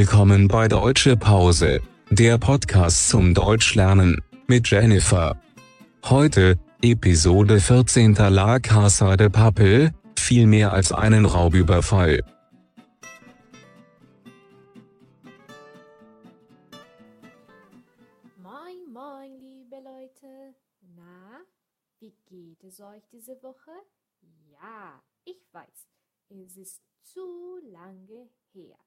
willkommen bei Deutsche Pause, der Podcast zum Deutschlernen, mit Jennifer. Heute, Episode 14 La Casa de Papel, viel mehr als einen Raubüberfall. Moin, moin, liebe Leute. Na, wie geht es euch diese Woche? Ja, ich weiß, es ist zu lange her.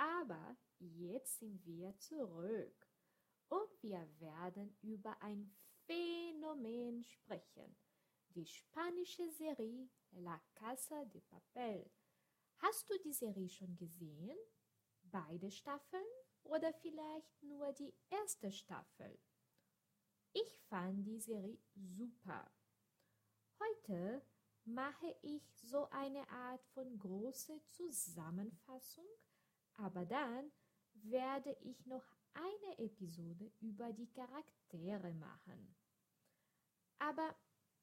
Aber jetzt sind wir zurück und wir werden über ein Phänomen sprechen. Die spanische Serie La Casa de Papel. Hast du die Serie schon gesehen? Beide Staffeln oder vielleicht nur die erste Staffel? Ich fand die Serie super. Heute mache ich so eine Art von große Zusammenfassung, aber dann werde ich noch eine Episode über die Charaktere machen. Aber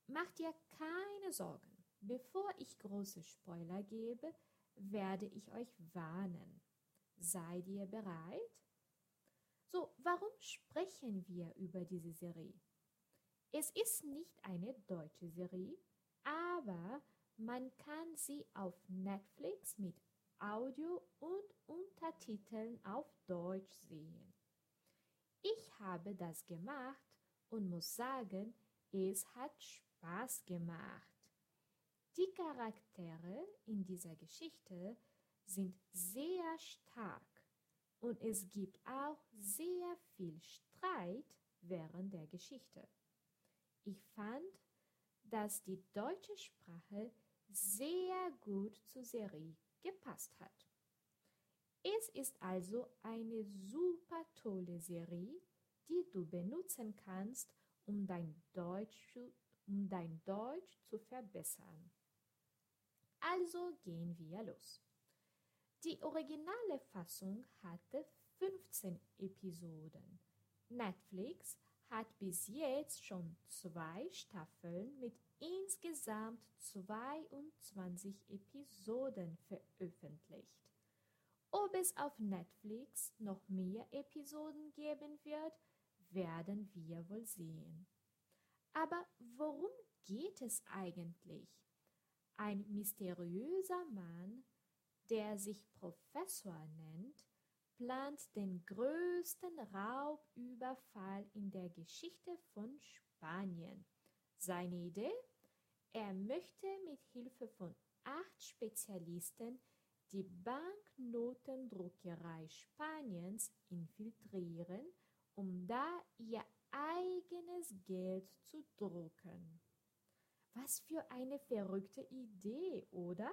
mach dir keine Sorgen. Bevor ich große Spoiler gebe, werde ich euch warnen. Seid ihr bereit? So, warum sprechen wir über diese Serie? Es ist nicht eine deutsche Serie, aber man kann sie auf Netflix mit Audio und Untertiteln auf Deutsch sehen. Ich habe das gemacht und muss sagen, es hat Spaß gemacht. Die Charaktere in dieser Geschichte sind sehr stark und es gibt auch sehr viel Streit während der Geschichte. Ich fand, dass die deutsche Sprache sehr gut zur Serie gepasst hat. Es ist also eine super tolle Serie, die du benutzen kannst, um dein Deutsch, um dein Deutsch zu verbessern. Also gehen wir los. Die originale Fassung hatte 15 Episoden. Netflix hat bis jetzt schon zwei Staffeln mit insgesamt 22 Episoden veröffentlicht. Ob es auf Netflix noch mehr Episoden geben wird, werden wir wohl sehen. Aber worum geht es eigentlich? Ein mysteriöser Mann, der sich Professor nennt, plant den größten Raubüberfall in der Geschichte von Spanien. Seine Idee? Er möchte mit Hilfe von acht Spezialisten die Banknotendruckerei Spaniens infiltrieren, um da ihr eigenes Geld zu drucken. Was für eine verrückte Idee, oder?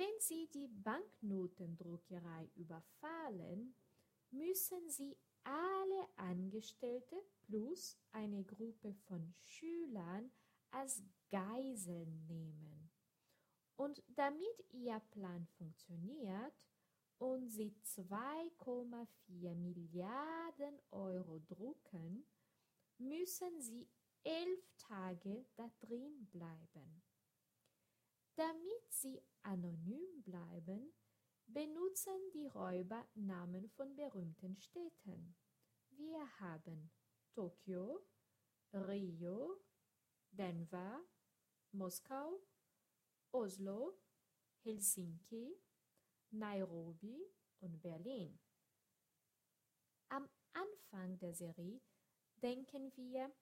Wenn Sie die Banknotendruckerei überfallen, müssen Sie alle Angestellte plus eine Gruppe von Schülern als Geiseln nehmen. Und damit Ihr Plan funktioniert und Sie 2,4 Milliarden Euro drucken, müssen Sie elf Tage da drin bleiben. Damit sie anonym bleiben, benutzen die Räuber Namen von berühmten Städten. Wir haben Tokio, Rio, Denver, Moskau, Oslo, Helsinki, Nairobi und Berlin. Am Anfang der Serie denken wir,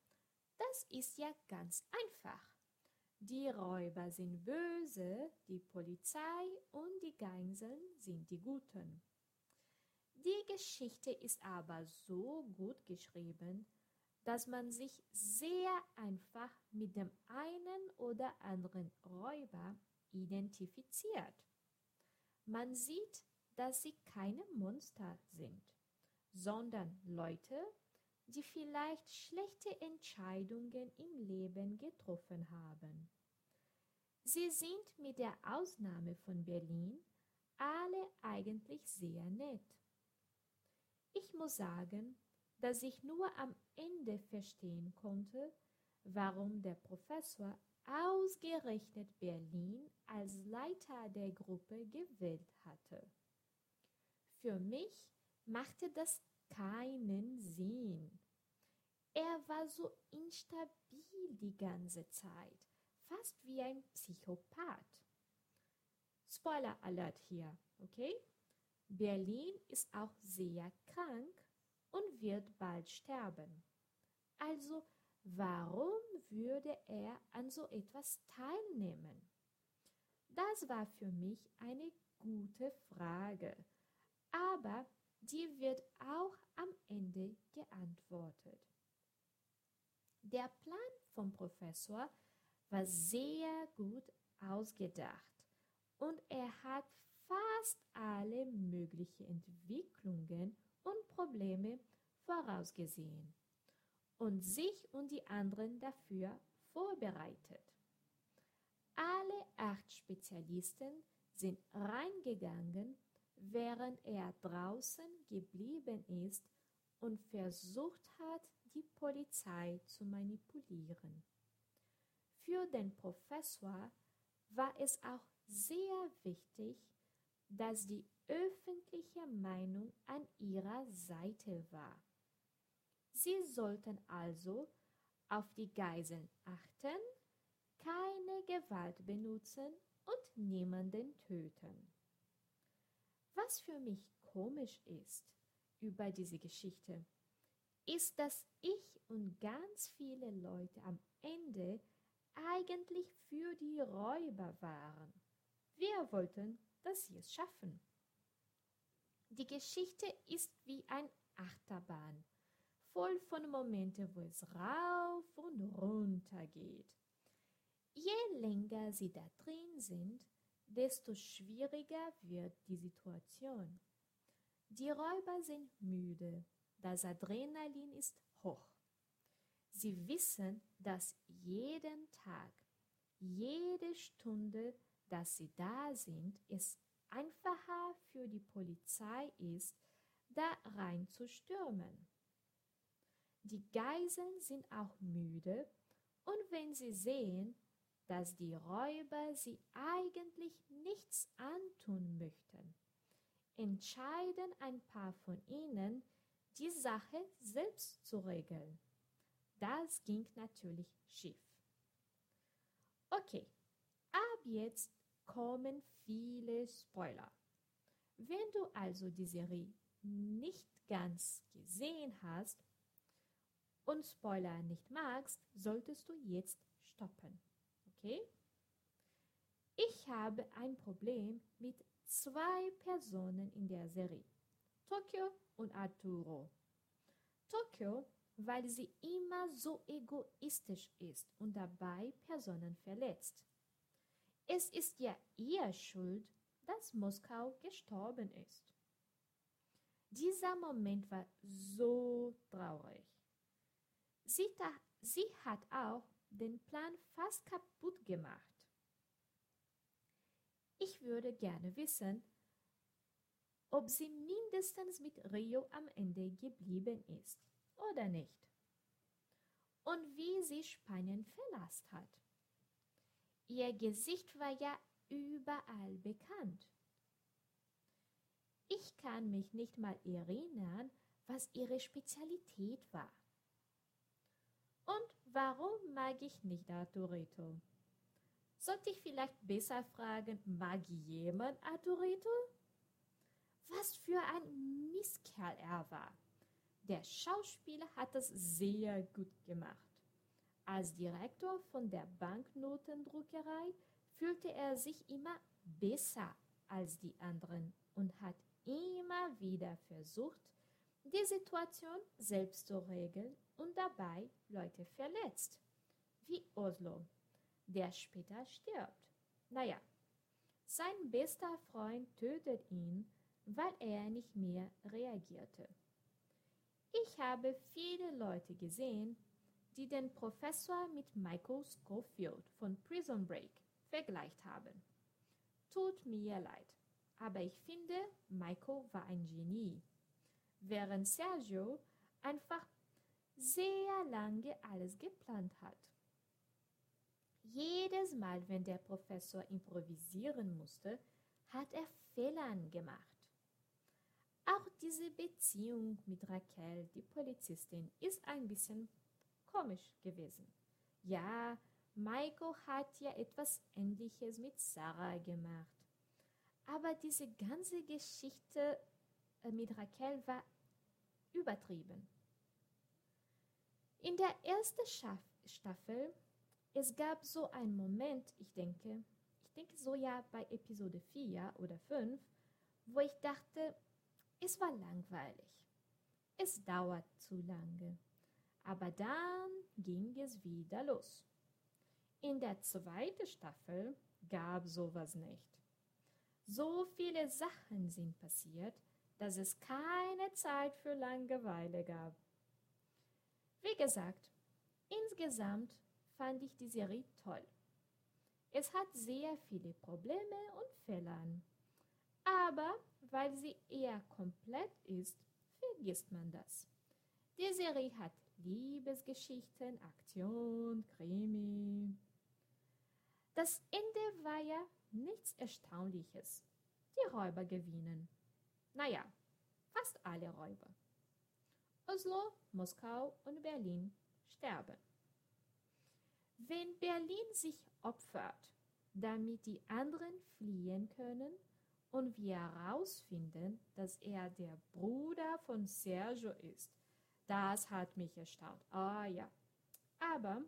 das ist ja ganz einfach. Die Räuber sind böse, die Polizei und die Geiseln sind die Guten. Die Geschichte ist aber so gut geschrieben, dass man sich sehr einfach mit dem einen oder anderen Räuber identifiziert. Man sieht, dass sie keine Monster sind, sondern Leute, die vielleicht schlechte Entscheidungen im Leben getroffen haben. Sie sind mit der Ausnahme von Berlin alle eigentlich sehr nett. Ich muss sagen, dass ich nur am Ende verstehen konnte, warum der Professor ausgerechnet Berlin als Leiter der Gruppe gewählt hatte. Für mich machte das keinen Sinn. Er war so instabil die ganze Zeit, fast wie ein Psychopath. Spoiler Alert hier, okay? Berlin ist auch sehr krank und wird bald sterben. Also warum würde er an so etwas teilnehmen? Das war für mich eine gute Frage, aber die wird auch am Ende geantwortet. Der Plan vom Professor war sehr gut ausgedacht und er hat fast alle möglichen Entwicklungen und Probleme vorausgesehen und sich und die anderen dafür vorbereitet. Alle acht Spezialisten sind reingegangen, während er draußen geblieben ist und versucht hat, die Polizei zu manipulieren. Für den Professor war es auch sehr wichtig, dass die öffentliche Meinung an ihrer Seite war. Sie sollten also auf die Geiseln achten, keine Gewalt benutzen und niemanden töten. Was für mich komisch ist über diese Geschichte, ist, dass ich und ganz viele Leute am Ende eigentlich für die Räuber waren. Wir wollten, dass sie es schaffen. Die Geschichte ist wie ein Achterbahn, voll von Momenten, wo es rauf und runter geht. Je länger sie da drin sind, desto schwieriger wird die Situation. Die Räuber sind müde, das Adrenalin ist hoch. Sie wissen, dass jeden Tag, jede Stunde, dass sie da sind, es einfacher für die Polizei ist, da reinzustürmen. Die Geiseln sind auch müde und wenn sie sehen, dass die Räuber sie eigentlich nichts antun möchten, entscheiden ein paar von ihnen, die Sache selbst zu regeln. Das ging natürlich schief. Okay, ab jetzt kommen viele Spoiler. Wenn du also die Serie nicht ganz gesehen hast und Spoiler nicht magst, solltest du jetzt stoppen. Okay? Ich habe ein Problem mit zwei Personen in der Serie. Tokio und Arturo. Tokio, weil sie immer so egoistisch ist und dabei Personen verletzt. Es ist ja ihr Schuld, dass Moskau gestorben ist. Dieser Moment war so traurig. Sie, sie hat auch den Plan fast kaputt gemacht. Ich würde gerne wissen, ob sie mindestens mit Rio am Ende geblieben ist oder nicht. Und wie sie Spanien verlassen hat. Ihr Gesicht war ja überall bekannt. Ich kann mich nicht mal erinnern, was ihre Spezialität war. Und warum mag ich nicht Arturito? Sollte ich vielleicht besser fragen, mag jemand Arturito? Was für ein Misskerl er war. Der Schauspieler hat es sehr gut gemacht. Als Direktor von der Banknotendruckerei fühlte er sich immer besser als die anderen und hat immer wieder versucht, die Situation selbst zu regeln und dabei Leute verletzt. Wie Oslo, der später stirbt. Naja, sein bester Freund tötet ihn, weil er nicht mehr reagierte. Ich habe viele Leute gesehen, die den Professor mit Michael Schofield von Prison Break vergleicht haben. Tut mir leid, aber ich finde, Michael war ein Genie, während Sergio einfach sehr lange alles geplant hat. Jedes Mal, wenn der Professor improvisieren musste, hat er Fehlern gemacht. Auch diese Beziehung mit Raquel, die Polizistin, ist ein bisschen komisch gewesen. Ja, Michael hat ja etwas Ähnliches mit Sarah gemacht. Aber diese ganze Geschichte mit Raquel war übertrieben. In der ersten Staffel, es gab so einen Moment, ich denke, ich denke so ja bei Episode 4 oder 5, wo ich dachte, es war langweilig. Es dauert zu lange. Aber dann ging es wieder los. In der zweiten Staffel gab sowas nicht. So viele Sachen sind passiert, dass es keine Zeit für Langeweile gab. Wie gesagt, insgesamt fand ich die Serie toll. Es hat sehr viele Probleme und Fehler. Aber weil sie eher komplett ist, vergisst man das. Die Serie hat Liebesgeschichten, Aktion, Krimi. Das Ende war ja nichts Erstaunliches. Die Räuber gewinnen. Naja, fast alle Räuber. Oslo, Moskau und Berlin sterben. Wenn Berlin sich opfert, damit die anderen fliehen können und wir herausfinden, dass er der Bruder von Sergio ist, das hat mich erstaunt. Ah ja. Aber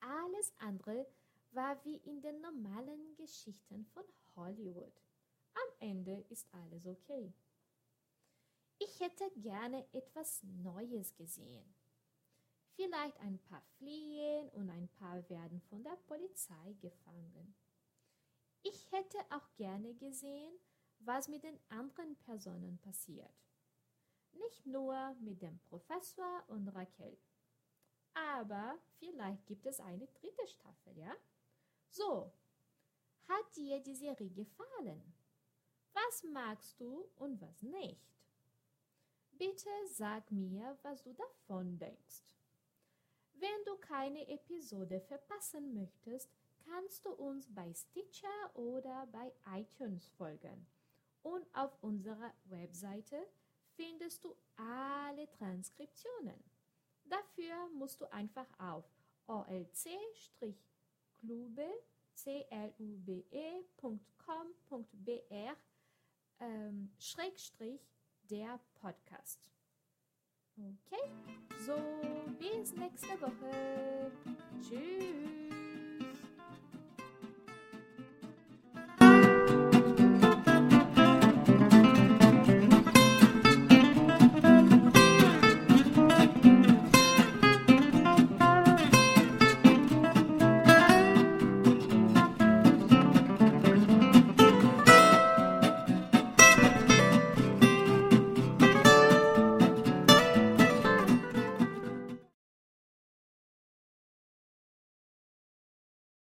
alles andere war wie in den normalen Geschichten von Hollywood. Ende ist alles okay. Ich hätte gerne etwas Neues gesehen. Vielleicht ein paar fliehen und ein paar werden von der Polizei gefangen. Ich hätte auch gerne gesehen, was mit den anderen Personen passiert. Nicht nur mit dem Professor und Raquel. Aber vielleicht gibt es eine dritte Staffel, ja? So, hat dir die Serie gefallen? Was magst du und was nicht? Bitte sag mir, was du davon denkst. Wenn du keine Episode verpassen möchtest, kannst du uns bei Stitcher oder bei iTunes folgen. Und auf unserer Webseite findest du alle Transkriptionen. Dafür musst du einfach auf olc-klube.com.br ähm, Schrägstrich der Podcast. Okay, so bis nächste Woche. Tschüss.